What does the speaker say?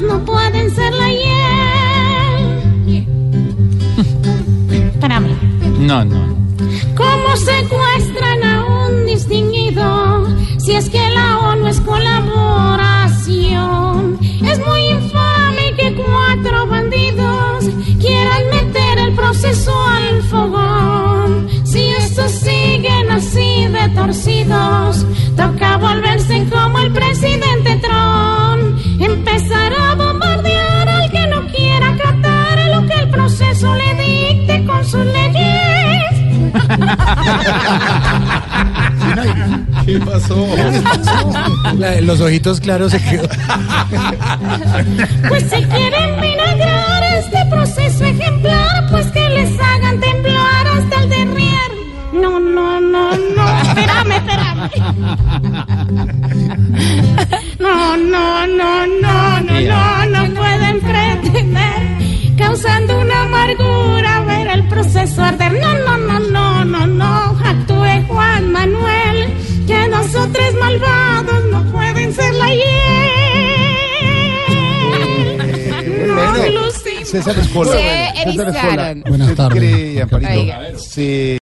no pueden ser la hiel. Espérame. No, no. ¿Cómo secuestran a un distinguido si es que la ONU es colaboración? Es muy infame que cuatro bandidos quieran meter el proceso al fogón. Si estos siguen así de torcidos, toca volverse como el presidente ¿Qué pasó? La- los ojitos claros se quedó. Pues si quieren vinagrar este proceso ejemplar, pues que les hagan temblar hasta el derrier. No, no, no, no, espérame, espérame. No, no, no, no, no, no, no pueden pretender, causando una amargura, ver el proceso arder. No, no, no, no, César Escola. Se César Escola. erizaron. Buenas ¿Usted tardes. cree, Amparito? Oiga. se